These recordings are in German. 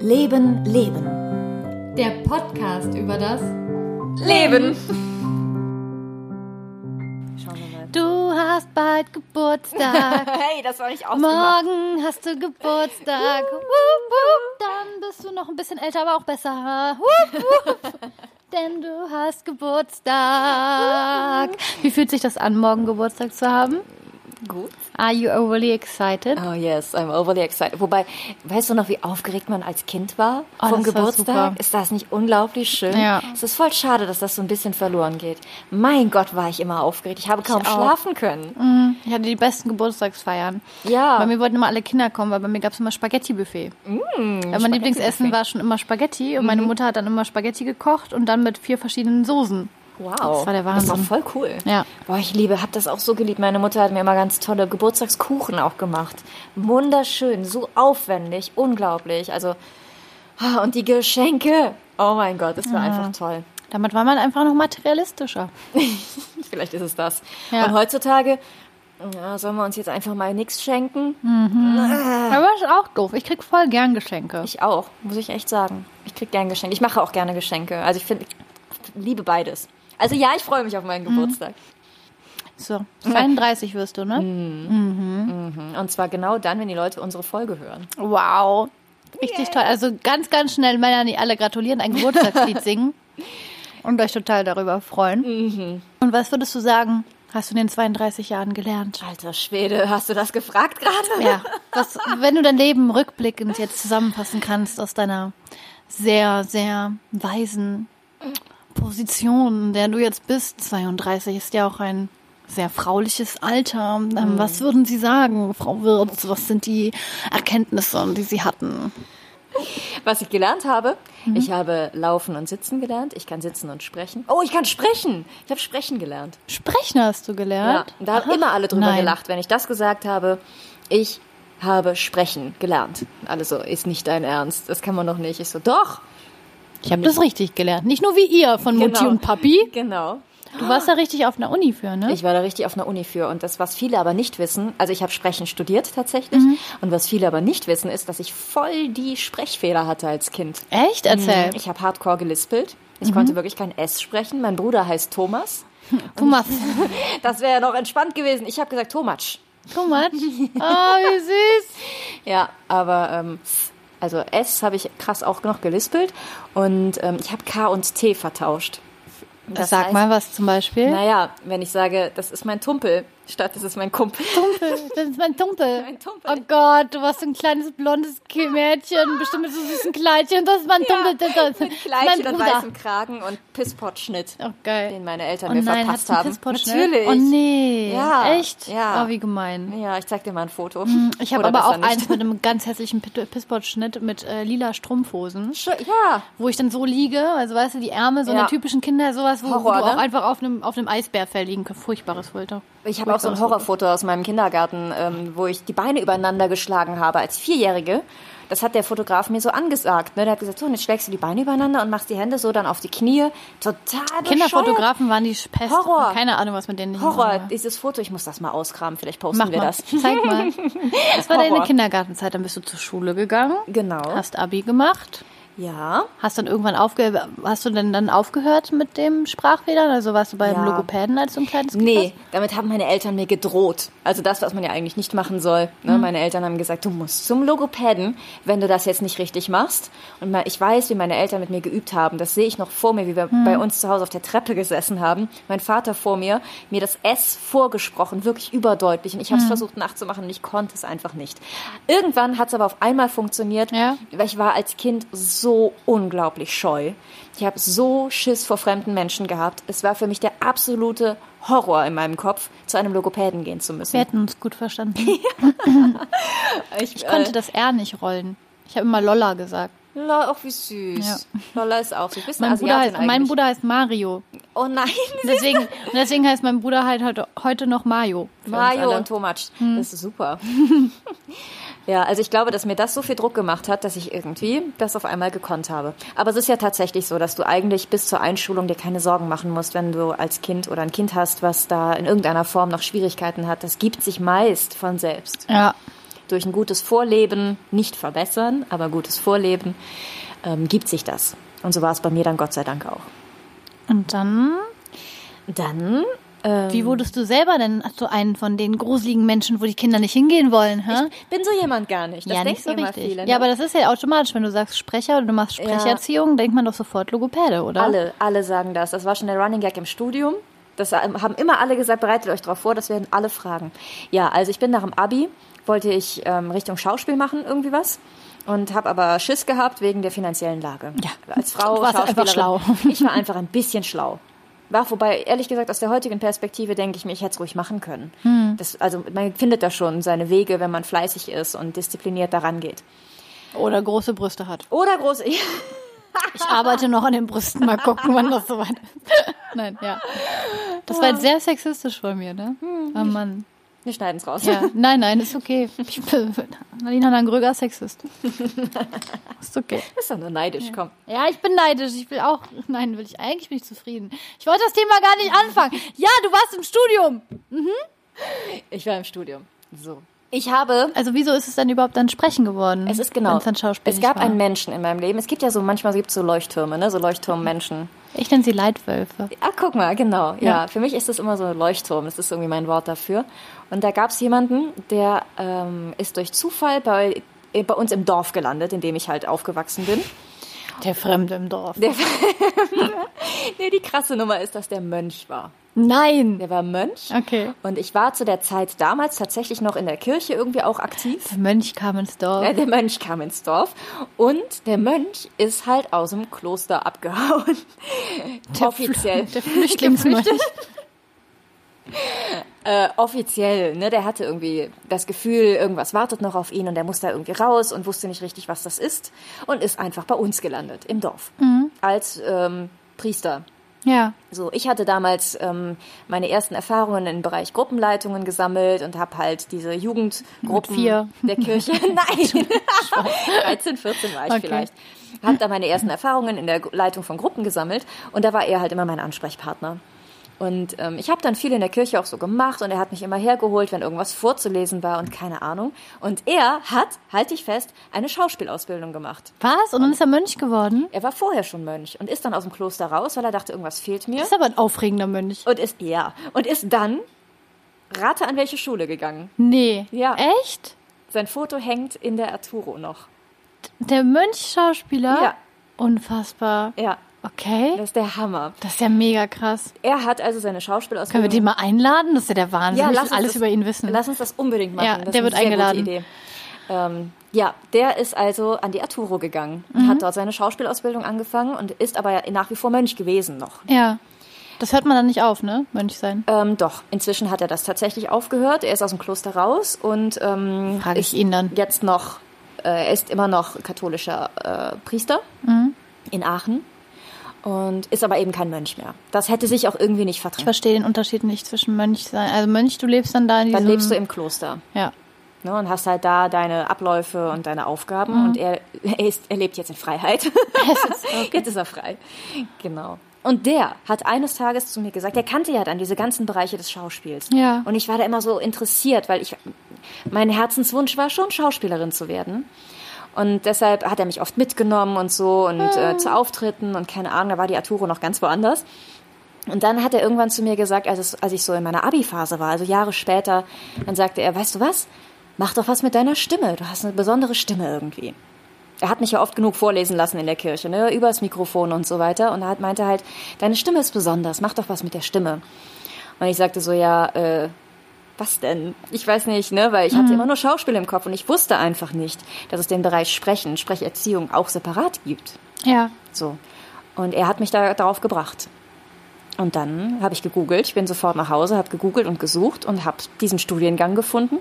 Leben, Leben. Der Podcast über das Leben. Du hast bald Geburtstag. hey, das war nicht ausgemacht. Morgen hast du Geburtstag. Wup, wup. Dann bist du noch ein bisschen älter, aber auch besser. Wup, wup. Denn du hast Geburtstag. Wie fühlt sich das an, morgen Geburtstag zu haben? Gut. Are you overly excited? Oh yes, I'm overly excited. Wobei, weißt du noch, wie aufgeregt man als Kind war Oh, vom Geburtstag? Ist das nicht unglaublich schön? Ja. Es ist voll schade, dass das so ein bisschen verloren geht. Mein Gott, war ich immer aufgeregt. Ich habe kaum auch. schlafen können. Ich hatte die besten Geburtstagsfeiern. Ja. Bei mir wollten immer alle Kinder kommen, weil bei mir gab es immer Spaghetti-Buffet. Weil mein Lieblingsessen war schon immer Spaghetti und meine Mutter hat dann immer Spaghetti gekocht und dann mit vier verschiedenen Soßen. Wow. Das war der Das war Wahnsinn. voll cool. Ja. Boah, ich liebe, hab das auch so geliebt. Meine Mutter hat mir immer ganz tolle Geburtstagskuchen auch gemacht. Wunderschön, so aufwendig, unglaublich. Also, ah, und die Geschenke. Oh mein Gott, das war einfach toll. Damit war man einfach noch materialistischer. Vielleicht ist es das. Ja. Und heutzutage, ja, sollen wir uns jetzt einfach mal nichts schenken? Aber ist auch doof. Ich krieg voll gern Geschenke. Ich auch, muss ich echt sagen. Ich krieg gern Geschenke. Ich mache auch gerne Geschenke. Also ich finde, ich liebe beides. Also ja, ich freue mich auf meinen Geburtstag. So, 32 wirst du, ne? Und zwar genau dann, wenn die Leute unsere Folge hören. Wow. Richtig toll. Also ganz, ganz schnell Melanie alle gratulieren, ein Geburtstagslied singen und euch total darüber freuen. Und was würdest du sagen, hast du in den 32 Jahren gelernt? Alter Schwede, hast du das gefragt gerade? Ja, was, wenn du dein Leben rückblickend jetzt zusammenfassen kannst aus deiner sehr, sehr weisen Position, in der du jetzt bist, 32 ist ja auch ein sehr frauliches Alter. Ähm, Was würden Sie sagen, Frau Wirz? Was sind die Erkenntnisse, die Sie hatten? Was ich gelernt habe, Mhm. ich habe laufen und sitzen gelernt. Ich kann sitzen und sprechen. Oh, ich kann sprechen. Ich habe sprechen gelernt. Sprechen hast du Ja, gelernt? und da haben immer alle drüber Nein. gelacht, wenn ich das gesagt habe. Ich habe sprechen gelernt. Alle so, ist nicht dein Ernst. Das kann man doch nicht. Ich so, doch. Ich habe das richtig gelernt. Nicht nur wie ihr von Mutti Genau. und Papi. Genau. Du warst da richtig auf einer Uni für, ne? Ich war da richtig auf einer Uni für. Und das, was viele aber nicht wissen, also ich habe Sprechen studiert tatsächlich. Mhm. Und was viele aber nicht wissen, ist, dass ich voll die Sprechfehler hatte als Kind. Echt? Erzähl. Ich habe hardcore gelispelt. Mhm. Ich konnte wirklich kein S sprechen. Mein Bruder heißt Thomas. Thomas. Das wäre ja noch entspannt gewesen. Ich habe gesagt Thomas. Thomas. Oh, wie süß. Ja, aber ähm, also S habe ich krass auch noch gelispelt. Und ähm, ich habe K und T vertauscht. Das Sag heißt- mal was zum Beispiel. Naja, wenn ich sage, das ist mein Tumpel, statt das ist mein Kumpel. Tumpel, das ist mein Tumpel. Mein Tumpel. Oh Gott, du warst so ein kleines blondes Mädchen, bestimmt mit so süßen Kleidchen. Das ist mein Tumpel, das ist Mit Kleidchen und weißem Kragen und Pisspot-Schnitt, Oh geil. den meine Eltern Oh mir nein, verpasst du haben. Natürlich. Oh nee. Ja, Echt? ja. Oh, wie gemein. Ja, ich zeig dir mal ein Foto. Ich habe aber auch nicht. eins mit einem ganz hässlichen Pisspot-Schnitt mit äh, lila Strumpfhosen, Ja, wo ich dann so liege, also weißt du, die Ärmel so Ja. einer typischen Kinder, sowas, wo, wo Horror, du auch ne? einfach auf einem, auf einem Eisbärfell liegen kannst. Furchtbares Foto. Ich habe auch so ein Horrorfoto aus meinem Kindergarten, ähm, wo ich die Beine übereinander geschlagen habe als Vierjährige. Das hat der Fotograf mir so angesagt. Ne? Der hat gesagt, so, und jetzt schlägst du die Beine übereinander und machst die Hände so dann auf die Knie. Total bescheuert. Kinderfotografen waren die Pest. Horror. Keine Ahnung, was mit denen Horror, war. dieses Foto, ich muss das mal auskramen, vielleicht posten Mach wir mal. das. Zeig mal. Das war deine Horror. Kindergartenzeit. Dann bist du zur Schule gegangen, Genau. hast Abi gemacht, Ja. hast dann irgendwann aufge hast du denn dann aufgehört mit dem Sprachfehlern? Also warst du beim Ja. Logopäden als du ein kleines Kind Nee, damit haben meine Eltern mir gedroht. Also das, was man ja eigentlich nicht machen soll. Ne? Mhm. Meine Eltern haben gesagt, du musst zum Logopäden, wenn du das jetzt nicht richtig machst. Und ich weiß, wie meine Eltern mit mir geübt haben. Das sehe ich noch vor mir, wie wir Mhm. bei uns zu Hause auf der Treppe gesessen haben. Mein Vater vor mir, mir das S vorgesprochen, wirklich überdeutlich. Und ich Mhm. habe es versucht nachzumachen und ich konnte es einfach nicht. Irgendwann hat es aber auf einmal funktioniert, Ja. weil ich war als Kind so unglaublich scheu. Ich habe so Schiss vor fremden Menschen gehabt. Es war für mich der absolute Horror in meinem Kopf, zu einem Logopäden gehen zu müssen. Wir hätten uns gut verstanden. Ich, Ich konnte das R nicht rollen. Ich habe immer Lolla gesagt. Lolla, auch wie süß. Ja. Lolla ist auch süß. Bist Mein Bruder, heißt, mein Bruder heißt Mario. Oh nein. Deswegen, deswegen heißt mein Bruder halt heute, heute noch Mario. Hm. und Tomatsch. Das ist super. ja, also ich glaube, dass mir das so viel Druck gemacht hat, dass ich irgendwie das auf einmal gekonnt habe. Aber es ist ja tatsächlich so, dass du eigentlich bis zur Einschulung dir keine Sorgen machen musst, wenn du als Kind oder ein Kind hast, was da in irgendeiner Form noch Schwierigkeiten hat. Das gibt sich meist von selbst. Ja. Durch ein gutes Vorleben, nicht verbessern, aber gutes Vorleben, ähm, gibt sich das. Und so war es bei mir dann Gott sei Dank auch. Und dann, Dann, ähm, wie wurdest du selber denn zu einem von den gruseligen Menschen, wo die Kinder nicht hingehen wollen, hä? bin so jemand gar nicht. Das ja, denken nicht so immer richtig. viele. Ne? Ja, aber das ist ja automatisch, wenn du sagst Sprecher oder du machst Sprecherziehung, denkt man doch sofort Logopäde, oder? Alle, alle sagen das. Das war schon der Running Gag im Studium. Das haben immer alle gesagt, bereitet euch darauf vor, das werden alle fragen. Ja, also ich bin nach dem Abi, wollte ich ähm, Richtung Schauspiel machen, irgendwie was. Und habe aber Schiss gehabt wegen der finanziellen Lage. Ja. Als Frau, Du warst einfach Schauspielerin. schlau. Ich war einfach ein bisschen schlau. War, wobei, ehrlich gesagt, aus der heutigen Perspektive denke ich mir, ich hätte es ruhig machen können. Hm. Das, also man findet da schon seine Wege, wenn man fleißig ist und diszipliniert daran geht. Oder große Brüste hat. Oder groß. Ich arbeite noch an den Brüsten, mal gucken, wann das soweit ist. Nein, ja. Das war jetzt sehr sexistisch von mir, ne? Oh Mann. Wir schneiden es raus. Ja, nein, nein, ist okay. Ich bin Nadine Gröger Sexist. Ist okay. Ist doch nur neidisch, komm. Ja, ich bin neidisch. Ich will auch. Nein, will ich eigentlich bin ich zufrieden. Ich wollte das Thema gar nicht anfangen. Ja, du warst im Studium. Ich war im Studium. So. Ich habe Also wieso ist es dann überhaupt dann Sprechen geworden? Es ist genau. Dann Schauspiel es gab war? einen Menschen in meinem Leben. Es gibt ja so, manchmal gibt es so Leuchttürme, ne? So Leuchtturmmenschen. Ich nenne sie Leitwölfe. Ah, guck mal, genau. Ja. Ja. für mich ist das immer so ein Leuchtturm. Das ist irgendwie mein Wort dafür. Und da gab es jemanden, der ähm, ist durch Zufall bei, äh, bei uns im Dorf gelandet, in dem ich halt aufgewachsen bin. Der Fremde im Dorf. Der, nee, die krasse Nummer ist, dass der Mönch war. Nein. Der war Mönch. Okay. Und ich war zu der Zeit damals tatsächlich noch in der Kirche irgendwie auch aktiv. Der Mönch kam ins Dorf. Ja, der Mönch kam ins Dorf und der Mönch ist halt aus dem Kloster abgehauen. offiziell. Der Flüchtlingsmönch. Äh, offiziell, ne? Der hatte irgendwie das Gefühl, irgendwas wartet noch auf ihn und er muss da irgendwie raus und wusste nicht richtig, was das ist und ist einfach bei uns gelandet im Dorf als ähm, Priester. Ja. So, ich hatte damals ähm, meine ersten Erfahrungen im Bereich Gruppenleitungen gesammelt und habe halt diese Jugendgruppen vier. der Kirche. Nein, 13, 14 war ich Okay. vielleicht. Habe da meine ersten Erfahrungen in der Leitung von Gruppen gesammelt und da war er halt immer mein Ansprechpartner. Und ähm, ich habe dann viel in der Kirche auch so gemacht und er hat mich immer hergeholt, wenn irgendwas vorzulesen war und keine Ahnung. Und er hat, halte ich fest, eine Schauspielausbildung gemacht. Was? Und dann ist er Mönch geworden? Er war vorher schon Mönch und ist dann aus dem Kloster raus, weil er dachte, irgendwas fehlt mir. Ist aber ein aufregender Mönch. Und ist, ja, und ist dann, rate an welche Schule gegangen. Nee. Ja. Echt? Sein Foto hängt in der Arturo noch. Der Mönch-Schauspieler? Ja. Unfassbar. Ja, Okay. das ist der Hammer. Das ist ja mega krass. Er hat also seine Können wir Schauspielausbildung. den mal einladen? Das ist ja der Wahnsinn. ja, lass uns alles das, über ihn wissen. Lass uns das unbedingt machen. Ja, das der wird eingeladen. Ähm, ja, der ist also an die Arturo gegangen und Mhm. hat dort seine Schauspielausbildung angefangen und ist aber nach wie vor Mönch gewesen noch. Ja. Das hört man dann nicht auf, ne? Mönch sein. Ähm, doch, inzwischen hat er das tatsächlich aufgehört. Er ist aus dem Kloster raus und ähm, Frage ich ihn dann. jetzt noch, äh, er ist immer noch katholischer äh, Priester Mhm. in Aachen und ist aber eben kein Mönch mehr. Das hätte sich auch irgendwie nicht Ich vertragen. verstehe den Unterschied nicht zwischen Mönch sein. Also Mönch, du lebst dann da in diesem... Dann lebst du im Kloster Ja. ne, und hast halt da deine Abläufe und deine Aufgaben Mhm. und er, er, ist, er lebt jetzt in Freiheit. Jetzt ist er frei. Genau. Und der hat eines Tages zu mir gesagt, er kannte ja dann diese ganzen Bereiche des Schauspiels. Ja. Und ich war da immer so interessiert, weil ich, mein Herzenswunsch war schon, Schauspielerin zu werden. Und deshalb hat er mich oft mitgenommen und so und äh, zu Auftritten und keine Ahnung, da war die Arturo noch ganz woanders. Und dann hat er irgendwann zu mir gesagt, als, es, als ich so in meiner Abi-Phase war, also Jahre später, dann sagte er, weißt du was, mach doch was mit deiner Stimme, du hast eine besondere Stimme irgendwie. Er hat mich ja oft genug vorlesen lassen in der Kirche, ne, übers Mikrofon und so weiter. Und er hat, meinte halt, deine Stimme ist besonders, mach doch was mit der Stimme. Und ich sagte so, ja, äh, was denn? Ich weiß nicht, ne, weil ich hatte immer nur Schauspiel im Kopf und ich wusste einfach nicht, dass es den Bereich Sprechen, Sprecherziehung auch separat gibt. Ja. So. Und er hat mich da darauf gebracht. Und dann habe ich gegoogelt. Ich bin sofort nach Hause, habe gegoogelt und gesucht und habe diesen Studiengang gefunden.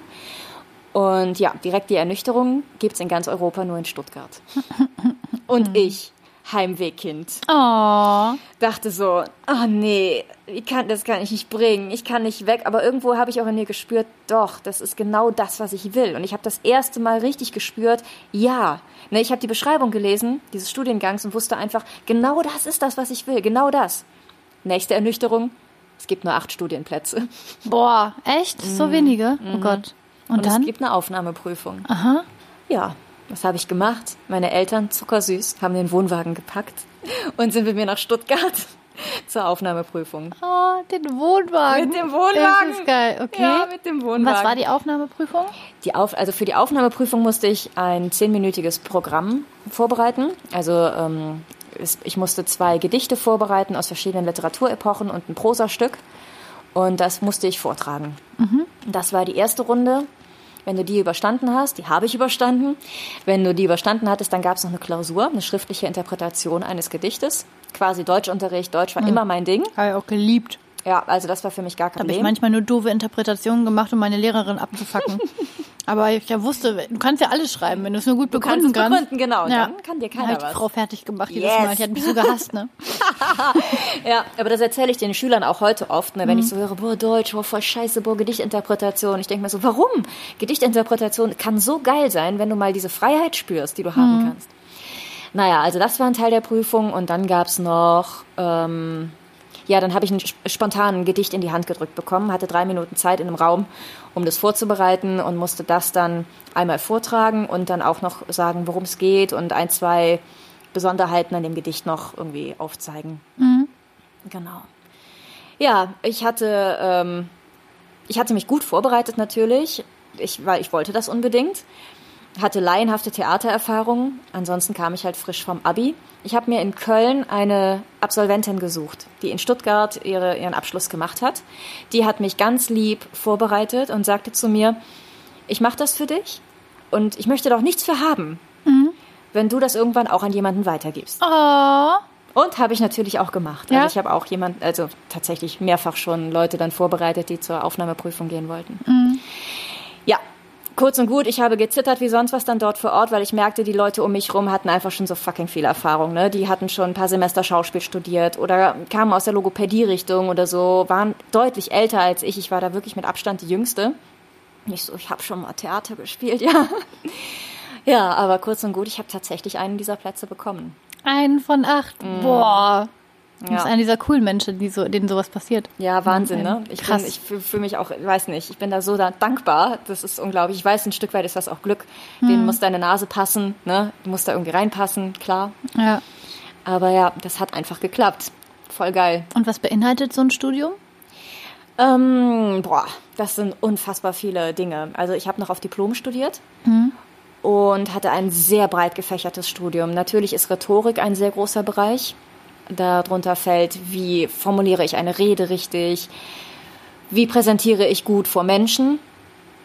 Und ja, direkt die Ernüchterung gibt's in ganz Europa nur in Stuttgart. Und ich, Heimwehkind, Oh. dachte so, oh nee, ich kann, das kann ich nicht bringen, ich kann nicht weg. Aber irgendwo habe ich auch in mir gespürt, doch, das ist genau das, was ich will. Und ich habe das erste Mal richtig gespürt, ja. Ne, ich habe die Beschreibung gelesen, dieses Studiengangs und wusste einfach, genau das ist das, was ich will, genau das. Nächste Ernüchterung, es gibt nur acht Studienplätze. Boah, echt? Mhm. So wenige? Oh Gott. Und dann? es gibt eine Aufnahmeprüfung. Aha. Ja, was habe ich gemacht? Meine Eltern, zuckersüß, haben den Wohnwagen gepackt und sind mit mir nach Stuttgart zur Aufnahmeprüfung. Oh, den Wohnwagen. Mit dem Wohnwagen. Das ist geil, okay. Ja, mit dem Wohnwagen. Was war die Aufnahmeprüfung? Die Auf, also für die Aufnahmeprüfung musste ich ein zehnminütiges Programm vorbereiten. Also ähm, ich musste zwei Gedichte vorbereiten aus verschiedenen Literaturepochen und ein Prosastück. Und das musste ich vortragen. Das war die erste Runde. Wenn du die überstanden hast, die habe ich überstanden. Wenn du die überstanden hattest, dann gab es noch eine Klausur, eine schriftliche Interpretation eines Gedichtes. Quasi Deutschunterricht. Deutsch war immer mein Ding. Habe ich auch geliebt. Ja, also das war für mich gar kein Habe ich Problem. manchmal nur doofe Interpretationen gemacht, um meine Lehrerin abzufacken. Aber ich ja wusste, du kannst ja alles schreiben, wenn du es nur gut kannst begründen kannst. begründen, genau. Und dann kann dir keiner Dann hab ich was. die Frau fertig gemacht jedes Yes. Mal. Ich hatte mich so gehasst, ne? Ja, aber das erzähle ich den Schülern auch heute oft, ne, Mhm. wenn ich so höre, boah, Deutsch, boah, voll scheiße, boah, Gedichtinterpretation. Ich denke mir so, warum? Gedichtinterpretation kann so geil sein, wenn du mal diese Freiheit spürst, die du Mhm. haben kannst. Naja, also das war ein Teil der Prüfung und dann gab's noch, ähm, ja, dann habe ich ein sp- spontan ein Gedicht in die Hand gedrückt bekommen, hatte drei Minuten Zeit in einem Raum, um das vorzubereiten und musste das dann einmal vortragen und dann auch noch sagen, worum es geht und ein, zwei Besonderheiten an dem Gedicht noch irgendwie aufzeigen. Genau. Ja, ich hatte, ähm, ich hatte mich gut vorbereitet natürlich, ich, weil ich wollte das unbedingt. Hatte laienhafte Theatererfahrung, ansonsten kam ich halt frisch vom Abi. Ich habe mir in Köln eine Absolventin gesucht, die in Stuttgart ihre, ihren Abschluss gemacht hat. Die hat mich ganz lieb vorbereitet und sagte zu mir, ich mache das für dich und ich möchte doch nichts für haben, wenn du das irgendwann auch an jemanden weitergibst. Oh. Und habe ich natürlich auch gemacht. Ja? Also ich habe auch jemand, also tatsächlich mehrfach schon Leute dann vorbereitet, die zur Aufnahmeprüfung gehen wollten. Ja, kurz und gut, ich habe gezittert wie sonst was dann dort vor Ort, weil ich merkte, die Leute um mich rum hatten einfach schon so fucking viel Erfahrung. Ne? Die hatten schon ein paar Semester Schauspiel studiert oder kamen aus der Logopädie-Richtung oder so, waren deutlich älter als ich. Ich war da wirklich mit Abstand die Jüngste. Nicht so, ich habe schon mal Theater gespielt, ja. Ja, aber kurz und gut, ich habe tatsächlich einen dieser Plätze bekommen. Einen von acht. Boah. Du bist Ja. einer dieser coolen Menschen, die so, denen sowas passiert. Ja, Wahnsinn, ne? Ich, Krass. bin, ich fühle fühl mich auch, ich weiß nicht, ich bin da so da dankbar. Das ist unglaublich. Ich weiß, ein Stück weit ist das auch Glück. Denen muss deine Nase passen, ne? Du musst da irgendwie reinpassen, klar. Ja. Aber ja, das hat einfach geklappt. Voll geil. Und was beinhaltet so ein Studium? Ähm, boah, das sind unfassbar viele Dinge. Also ich habe noch auf Diplom studiert und hatte ein sehr breit gefächertes Studium. Natürlich ist Rhetorik ein sehr großer Bereich. Darunter fällt, wie formuliere ich eine Rede richtig, wie präsentiere ich gut vor Menschen.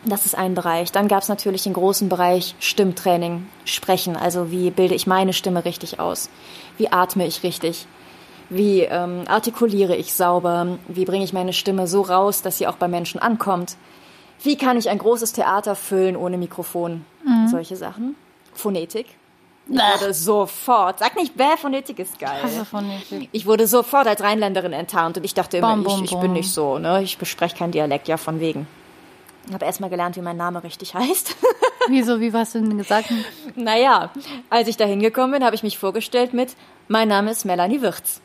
Das ist ein Bereich. Dann gab es natürlich den großen Bereich Stimmtraining, Sprechen. Also wie bilde ich meine Stimme richtig aus? Wie atme ich richtig? Wie ähm, artikuliere ich sauber? Wie bringe ich meine Stimme so raus, dass sie auch bei Menschen ankommt? Wie kann ich ein großes Theater füllen ohne Mikrofon? Solche Sachen. Phonetik. Ich wurde sofort, sag nicht, bäh, Phonetik ist geil. Hasse Phonetik. Ich wurde sofort als Rheinländerin enttarnt und ich dachte immer, Bom, bom, ich, ich bom. bin nicht so, ne? Ich bespreche kein Dialekt, ja, von wegen. Ich habe erstmal gelernt, wie mein Name richtig heißt. Wieso, wie warst du denn gesagt? naja, als ich da hingekommen bin, habe ich mich vorgestellt mit, mein Name ist Melanie Wirz.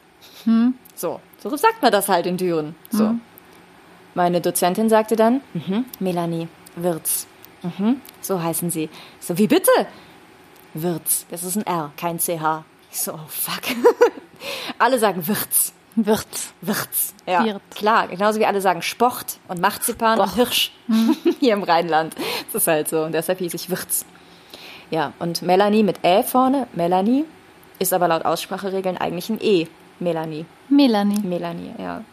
So, so sagt man das halt in Düren. So. Meine Dozentin sagte dann, mhm, Melanie Wirz. Mhm, so heißen sie. So, wie bitte? Wirz. Das ist ein R, kein CH. Ich so, oh fuck. alle sagen Wirz. Wirtz. Wirz. Ja, Wirz. klar. Genauso wie alle sagen Sport und Marzipan und Hirsch hier im Rheinland. Das ist halt so. Und deshalb hieß ich Wirz. Ja, und Melanie mit Ä vorne, Melanie, ist aber laut Ausspracheregeln eigentlich ein E. Melanie. Melanie. Melanie, ja.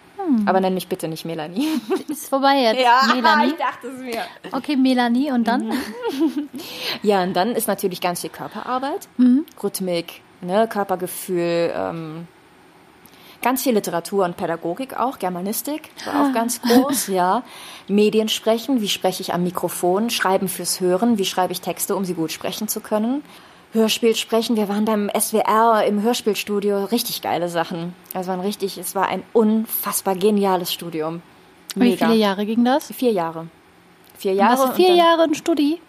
Aber nenn mich bitte nicht Melanie. Ist vorbei jetzt. Melanie. dachte es mir. Okay, Melanie. Und dann? Ja, und dann ist natürlich ganz viel Körperarbeit, Rhythmik, ne, Körpergefühl, ähm, ganz viel Literatur und Pädagogik auch, Germanistik war auch ganz groß, ja. Medien sprechen, wie spreche ich am Mikrofon, Schreiben fürs Hören, wie schreibe ich Texte, um sie gut sprechen zu können. Hörspiel sprechen, wir waren beim SWR im Hörspielstudio, richtig geile Sachen. Also waren richtig, es war ein unfassbar geniales Studium. Wie Mega. viele Jahre ging das? Vier Jahre. Vier Jahre. Warst du und vier dann- Jahre in Studi?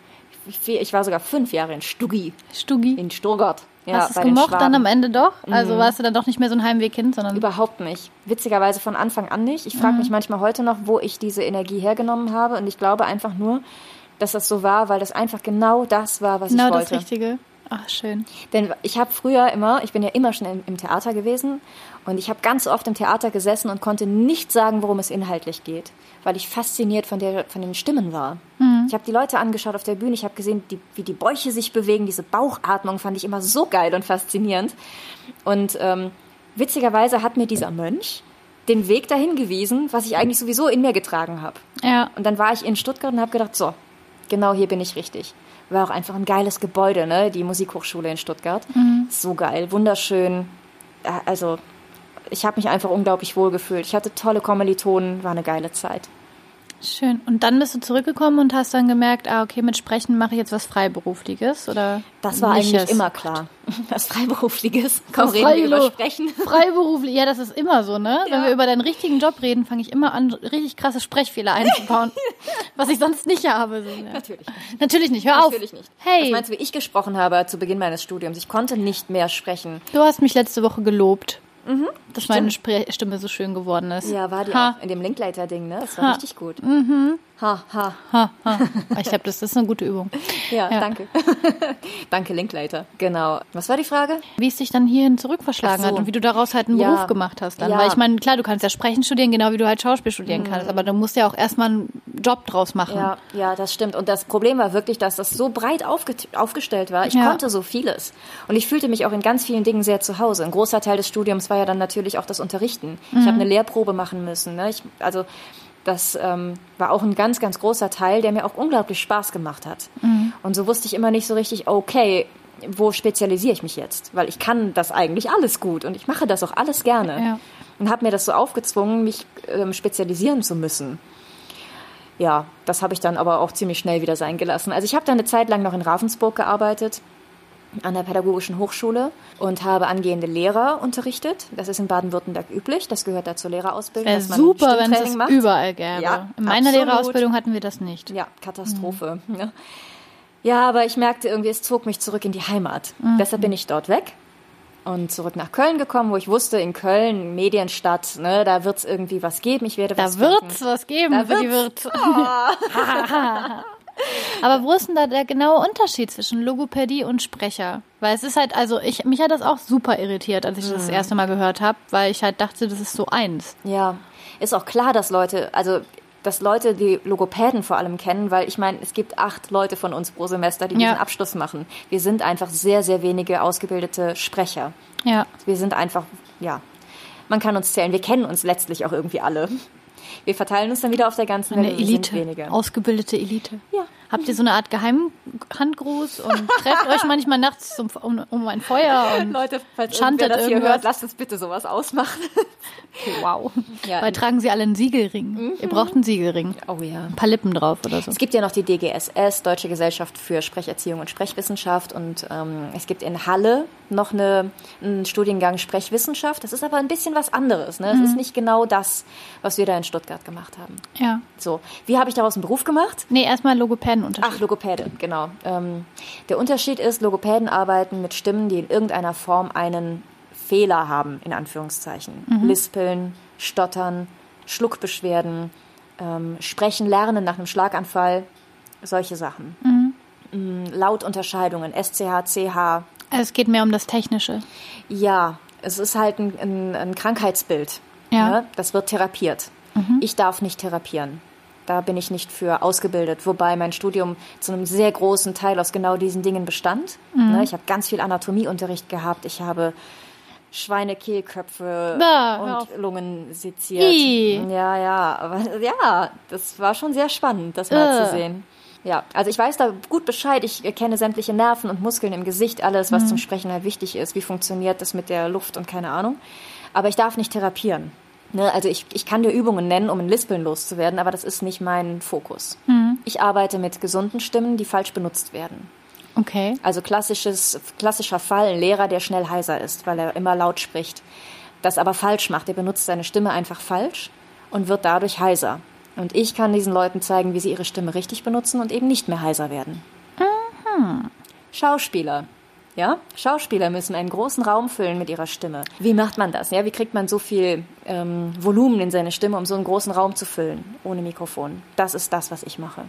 Ich war sogar fünf Jahre in Stuggi, Stugi. in Stuttgart. Ja, Hast du es gemocht. Mhm. dann am Ende doch? Also warst du dann doch nicht mehr so ein Heimwehkind, sondern Überhaupt nicht. Witzigerweise von Anfang an nicht. Ich frage mich manchmal heute noch, wo ich diese Energie hergenommen habe. Und ich glaube einfach nur, dass das so war, weil das einfach genau das war, was Genau ich das wollte. Richtige. Ach, schön. Denn ich habe früher immer, ich bin ja immer schon im, im Theater gewesen und ich habe ganz oft im Theater gesessen und konnte nicht sagen, worum es inhaltlich geht, weil ich fasziniert von, der, von den Stimmen war. Ich habe die Leute angeschaut auf der Bühne, ich habe gesehen, die, wie die Bäuche sich bewegen, diese Bauchatmung fand ich immer so geil und faszinierend. Und ähm, witzigerweise hat mir dieser Mönch den Weg dahin gewiesen, was ich eigentlich sowieso in mir getragen habe. Ja. Und dann war ich in Stuttgart und habe gedacht, so, genau hier bin ich richtig. War auch einfach ein geiles Gebäude, ne? Die Musikhochschule in Stuttgart. So geil, wunderschön. Ja, Also, ich habe mich einfach unglaublich wohl gefühlt. Ich hatte tolle Kommilitonen, war eine geile Zeit. Schön. Und dann bist du zurückgekommen und hast dann gemerkt, ah, okay, mit Sprechen mache ich jetzt was Freiberufliches oder? Das war nicht eigentlich immer klar. Was Freiberufliches. Komm, reden wir über Sprechen. Freiberuflich, ja, das ist immer so, ne? Wenn Ja. wir über deinen richtigen Job reden, fange ich immer an, richtig krasse Sprechfehler einzubauen, was ich sonst nicht habe. So, ja. Natürlich nicht. Natürlich nicht, hör auf. Natürlich nicht. Hey, Was meinst du, wie ich gesprochen habe zu Beginn meines Studiums? Ich konnte nicht mehr sprechen. du hast mich letzte Woche gelobt, dass meine Spre Stimme so schön geworden ist. Mhm. Ja, war die ha. auch in dem Linklater-Ding, ne? Das war Ha. richtig gut. Mhm. Ha, ha. Ha, ha. Ich glaube, das ist eine gute Übung. Ja, Ja. danke. danke, Linklater. Genau. Was war die Frage? Wie es dich dann hierhin zurückverschlagen so. hat und wie du daraus halt einen Ja. Beruf gemacht hast dann. Ja. Weil ich meine, klar, du kannst ja Sprechen studieren, genau wie du halt Schauspiel studieren kannst, aber du musst ja auch erstmal einen Job draus machen. Ja, ja, das stimmt. Und das Problem war wirklich, dass das so breit aufge aufgestellt war. Ich konnte so vieles. Und ich fühlte mich auch in ganz vielen Dingen sehr zu Hause. Ein großer Teil des Studiums war ja dann natürlich auch das Unterrichten. Ich Mhm. habe eine Lehrprobe machen müssen. Ne? Ich, also das ähm, war auch ein ganz, ganz großer Teil, der mir auch unglaublich Spaß gemacht hat. Mhm. Und so wusste ich immer nicht so richtig, okay, wo spezialisiere ich mich jetzt? Weil ich kann das eigentlich alles gut und ich mache das auch alles gerne. Ja. Und habe mir das so aufgezwungen, mich ähm, spezialisieren zu müssen. Ja, das habe ich dann aber auch ziemlich schnell wieder sein gelassen. Also ich habe dann eine Zeit lang noch in Ravensburg gearbeitet, an der Pädagogischen Hochschule und habe angehende Lehrer unterrichtet. Das ist in Baden-Württemberg üblich. Das gehört da zur Lehrerausbildung. Wäre dass man super, wenn es das macht. überall gäbe. Ja, In meiner absolut. Lehrerausbildung hatten wir das nicht. Ja, Katastrophe. Ja. ja, aber ich merkte irgendwie, es zog mich zurück in die Heimat. Deshalb bin ich dort weg und zurück nach Köln gekommen, wo ich wusste, in Köln, Medienstadt, ne, da wird es irgendwie was geben. Ich werde Da was finden. wird's was geben Da für die wird's. Wirt. Aber wo ist denn da der genaue Unterschied zwischen Logopädie und Sprecher? Weil es ist halt, also ich, mich hat das auch super irritiert, als ich Mhm. das, das erste Mal gehört habe, weil ich halt dachte, das ist so eins. Ja, ist auch klar, dass Leute, also dass Leute die Logopäden vor allem kennen, weil ich meine, es gibt acht Leute von uns pro Semester, die Ja. diesen Abschluss machen. Wir sind einfach sehr, sehr wenige ausgebildete Sprecher. Ja. Wir sind einfach, ja, man kann uns zählen. Wir kennen uns letztlich auch irgendwie alle. Wir verteilen uns dann wieder auf der ganzen Eine Welt. Elite, ausgebildete Elite. Ja. Habt ihr so eine Art Geheimhandgruß und trefft euch manchmal nachts zum, um, um ein Feuer und Leute, falls irgendwer das hier irgendwas. hört, lasst uns bitte sowas ausmachen. wow. Ja. Weil tragen sie alle einen Siegelring. Ihr braucht einen Siegelring. Oh ja. Ein paar Lippen drauf oder so. Es gibt ja noch die DGSS, Deutsche Gesellschaft für Sprecherziehung und Sprechwissenschaft. Und ähm, es gibt in Halle noch eine, einen Studiengang Sprechwissenschaft. Das ist aber ein bisschen was anderes. Ne? Es ist nicht genau das, was wir da in Stuttgart gemacht haben. Ja. So, wie habe ich daraus einen Beruf gemacht? Nee, erstmal Logopädenunterschied. Ach, Logopäde, genau. Ähm, der Unterschied ist, Logopäden arbeiten mit Stimmen, die in irgendeiner Form einen Fehler haben, in Anführungszeichen. Lispeln, Stottern, Schluckbeschwerden, ähm, Sprechen, Lernen nach einem Schlaganfall, solche Sachen. Mm, Lautunterscheidungen, SCH, CH. Also es geht mehr um das Technische. Ja, es ist halt ein, ein, ein Krankheitsbild. Ja. Ne? Das wird therapiert. Ich darf nicht therapieren. Da bin ich nicht für ausgebildet, wobei mein Studium zu einem sehr großen Teil aus genau diesen Dingen bestand. Ne? Ich habe ganz viel Anatomieunterricht gehabt. Ich habe Schweinekehlköpfe Bah, und Lungen seziert. Ih. Ja, ja, aber ja, das war schon sehr spannend, das mal Äh. zu sehen. Ja, also ich weiß da gut Bescheid. Ich kenne sämtliche Nerven und Muskeln im Gesicht, alles, Mhm. was zum Sprechen halt wichtig ist. Wie funktioniert das mit der Luft und keine Ahnung. Aber ich darf nicht therapieren. Ne? Also ich, ich kann dir Übungen nennen, um ein Lispeln loszuwerden, aber das ist nicht mein Fokus. Mhm. Ich arbeite mit gesunden Stimmen, die falsch benutzt werden. Okay. Also klassisches, klassischer Fall, ein Lehrer, der schnell heiser ist, weil er immer laut spricht. Das aber falsch macht. Er benutzt seine Stimme einfach falsch und wird dadurch heiser. Und ich kann diesen Leuten zeigen, wie sie ihre Stimme richtig benutzen und eben nicht mehr heiser werden. Schauspieler. Ja, Schauspieler müssen einen großen Raum füllen mit ihrer Stimme. Wie macht man das? Ja, wie kriegt man so viel ähm, Volumen in seine Stimme, um so einen großen Raum zu füllen ohne Mikrofon? Das ist das, was ich mache.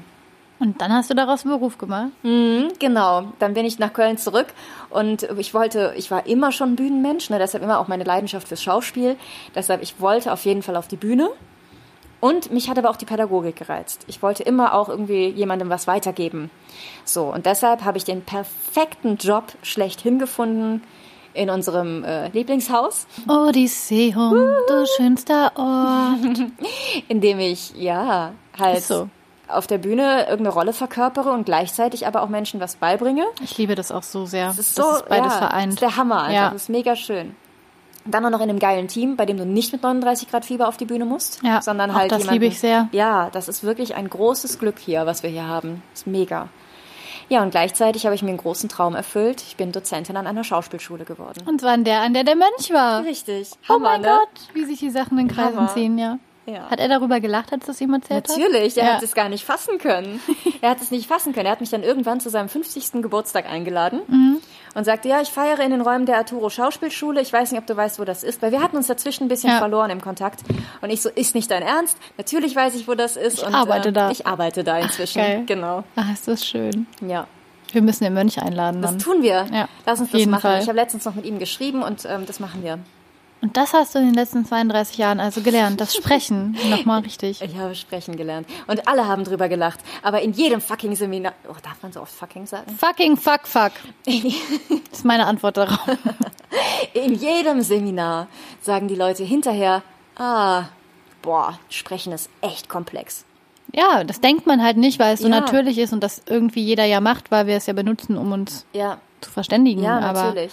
Und dann hast du daraus einen Beruf gemacht. Mhm, genau. Dann bin ich nach Köln zurück und ich wollte, ich war immer schon Bühnenmensch, ne, deshalb immer auch meine Leidenschaft fürs Schauspiel. Deshalb, ich wollte auf jeden Fall auf die Bühne. Und mich hat aber auch die Pädagogik gereizt. Ich wollte immer auch irgendwie jemandem was weitergeben. So, und deshalb habe ich den perfekten Job schlechthin gefunden in unserem äh, Lieblingshaus, Odysseum, du schönster Ort. in dem ich, ja, halt Ist so. auf der Bühne irgendeine Rolle verkörpere und gleichzeitig aber auch Menschen was beibringe. Ich liebe das auch so sehr. Das ist so, beides ja, vereint. Das ist der Hammer einfach. Ja. Das ist mega schön. Dann auch noch in einem geilen Team, bei dem du nicht mit 39 Grad Fieber auf die Bühne musst, Ja, sondern halt das jemanden, liebe ich sehr. Ja, das ist wirklich ein großes Glück hier, was wir hier haben. Das ist mega. Ja, und gleichzeitig habe ich mir einen großen Traum erfüllt. Ich bin Dozentin an einer Schauspielschule geworden. Und zwar an der, an der der Mönch war. Richtig. Oh mein Gott, wie sich die Sachen in Kreisen Hammer. ziehen, ja. Ja. Hat er darüber gelacht, als das ihm erzählt hat? Natürlich, er Ja. hat es gar nicht fassen können. Er hat es nicht fassen können. Er hat mich dann irgendwann zu seinem 50. Geburtstag eingeladen Mhm. Und sagte, ja, ich feiere in den Räumen der Arturo Schauspielschule. Ich weiß nicht, ob du weißt, wo das ist, weil wir hatten uns dazwischen ein bisschen Ja. verloren im Kontakt. Und ich so, ist nicht dein Ernst? Natürlich weiß ich, wo das ist. Ich und, arbeite ähm, da. Ich arbeite da inzwischen. Geil. Genau. Ach, ist das schön. Ja. Wir müssen den Mönch einladen Das dann. tun wir. Ja, Lass uns das machen. Fall. Ich habe letztens noch mit ihm geschrieben und ähm, das machen wir. Und das hast du in den letzten 32 Jahren also gelernt, das Sprechen nochmal richtig. Ich habe sprechen gelernt. Und alle haben drüber gelacht. Aber in jedem fucking Seminar. Oh, darf man so oft fucking sagen? Fucking fuck fuck. Das ist meine Antwort darauf. In jedem Seminar sagen die Leute hinterher, ah, boah, sprechen ist echt komplex. Ja, das denkt man halt nicht, weil es so Ja. natürlich ist und das irgendwie jeder ja macht, weil wir es ja benutzen, um uns Ja, zu verständigen. ja, aber natürlich.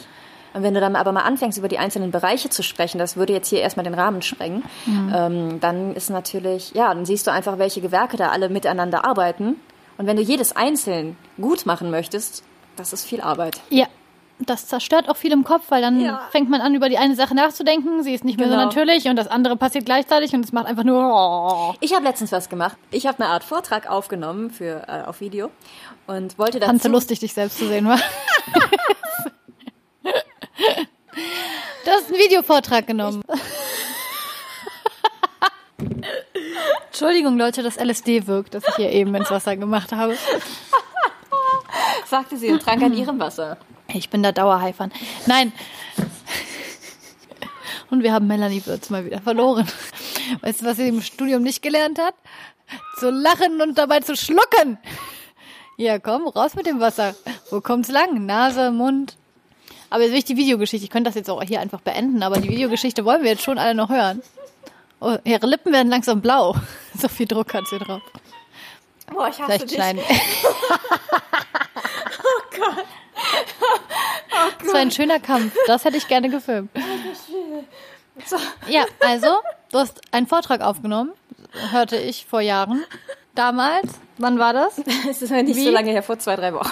Und wenn du dann aber mal anfängst, über die einzelnen Bereiche zu sprechen, das würde jetzt hier erstmal den Rahmen sprengen, ähm, dann ist natürlich, ja, dann siehst du einfach, welche Gewerke da alle miteinander arbeiten. Und wenn du jedes einzeln gut machen möchtest, das ist viel Arbeit. Ja, das zerstört auch viel im Kopf, weil dann Ja. fängt man an, über die eine Sache nachzudenken, sie ist nicht mehr so Genau. natürlich und das andere passiert gleichzeitig und es macht einfach nur. Oh. Ich habe letztens was gemacht. Ich habe eine Art Vortrag aufgenommen für äh, auf Video und wollte dazu Fandst du lustig, dich selbst zu sehen, war? Du hast einen Videovortrag genommen. Entschuldigung, Leute, dass LSD wirkt, dass ich hier eben ins Wasser gemacht habe. sagte sie und trank an ihrem Wasser. Ich bin da Dauerhigh von. Nein. Und wir haben Melanie Würz mal wieder verloren. Weißt du, was sie im Studium nicht gelernt hat? Zu lachen und dabei zu schlucken. Ja, komm, raus mit dem Wasser. Wo kommt's lang? Nase, Mund. Aber jetzt will ich die Videogeschichte. Ich könnte das jetzt auch hier einfach beenden, aber die Videogeschichte wollen wir jetzt schon alle noch hören. Oh, ihre Lippen werden langsam blau. So viel Druck hat sie drauf. Boah, ich hasse Vielleicht dich. schneiden. Das war ein schöner Kampf. Das hätte ich gerne gefilmt. So. Ja, also, du hast einen Vortrag aufgenommen, hörte ich vor Jahren. Damals, wann war das? Es ist ja nicht Wie? so lange her, vor zwei, drei Wochen.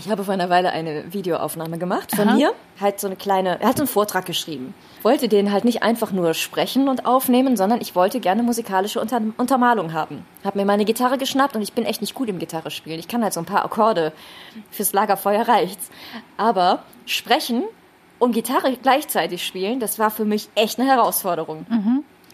Ich habe vor einer Weile eine Videoaufnahme gemacht von Aha. mir. Halt so eine kleine, er hat so einen Vortrag geschrieben. Wollte den halt nicht einfach nur sprechen und aufnehmen, sondern ich wollte gerne musikalische Unter Untermalung haben. Hab mir meine Gitarre geschnappt und ich bin echt nicht gut im Gitarre spielen. Ich kann halt so ein paar Akkorde. Fürs Lagerfeuer reicht's. Aber sprechen und Gitarre gleichzeitig spielen, das war für mich echt eine Herausforderung.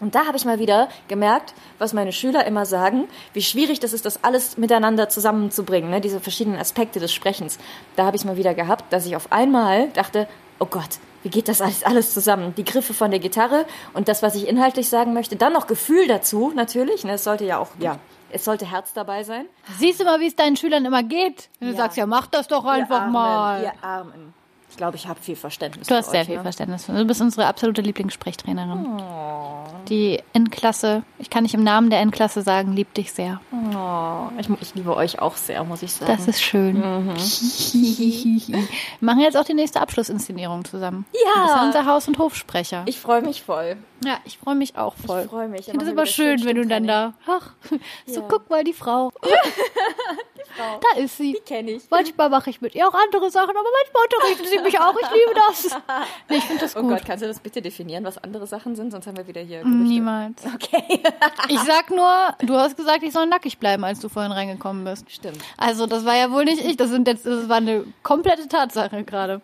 Und da habe ich mal wieder gemerkt, was meine Schüler immer sagen, wie schwierig das ist, das alles miteinander zusammenzubringen, ne? diese verschiedenen Aspekte des Sprechens. Da habe ich mal wieder gehabt, dass ich auf einmal dachte, oh Gott, wie geht das alles, alles zusammen? Die Griffe von der Gitarre und das, was ich inhaltlich sagen möchte, dann noch Gefühl dazu, natürlich. Ne? Es sollte ja auch, ja, es sollte Herz dabei sein. Siehst du mal, wie es deinen Schülern immer geht? Wenn du Ja. sagst, ja, mach das doch einfach ihr Armen, mal. Ihr Armen. Ich glaube, ich habe viel Verständnis Du hast sehr euch, viel ne? Verständnis. Du bist unsere absolute Lieblingssprechtrainerin. Oh. Die N-Klasse, ich kann nicht im Namen der N-Klasse sagen, liebt dich sehr. Oh, ich, ich liebe euch auch sehr, muss ich sagen. Das ist schön. Mhm. Wir machen jetzt auch die nächste Abschlussinszenierung zusammen. Ja. Du bist ja unser Haus- und Hofsprecher. ich freue mich voll. ja, ich freue mich auch voll. Ich freue mich. Ich finde es immer schön, wenn du dann da. Ach, so Ja. guck mal, die Frau. Frau. Da ist sie. Die kenne ich. Manchmal mache ich mit ihr auch andere Sachen, aber manchmal unterrichtet sie mich auch. Ich liebe das. Nee, ich finde das Oh gut. Gott, kannst du das bitte definieren, was andere Sachen sind? Sonst haben wir wieder hier Gerüchte. Niemals. Okay. Ich sag nur, du hast gesagt, ich soll nackig bleiben, als du vorhin reingekommen bist. Stimmt. Also, das war ja wohl nicht ich. Das, sind jetzt, das war eine komplette Tatsache gerade.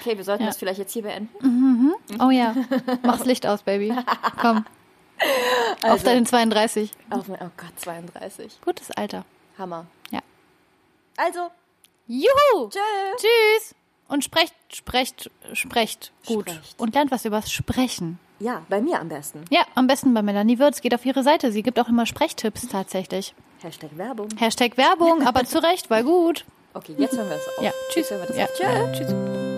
Okay, wir sollten das vielleicht jetzt hier beenden. Oh ja. Mach's Licht aus, Baby. Komm. Auf Also- deinen 32. Auf, oh Gott, 32. Gutes Alter. Hammer. Ja. Also, Juhu! tschö. Tschüss! Und sprecht, sprecht, sprecht gut. Sprecht. Und lernt was übers Sprechen. Ja, bei mir am besten. Ja, am besten bei Melanie Würz. Geht auf ihre Seite. Sie gibt auch immer Sprechtipps tatsächlich. Hashtag Werbung. Hashtag Werbung, aber zu Recht, weil gut. Okay, jetzt hören wir es auf. Ja, tschüss. Jetzt hören wir das Ja. Tschö. Tschüss.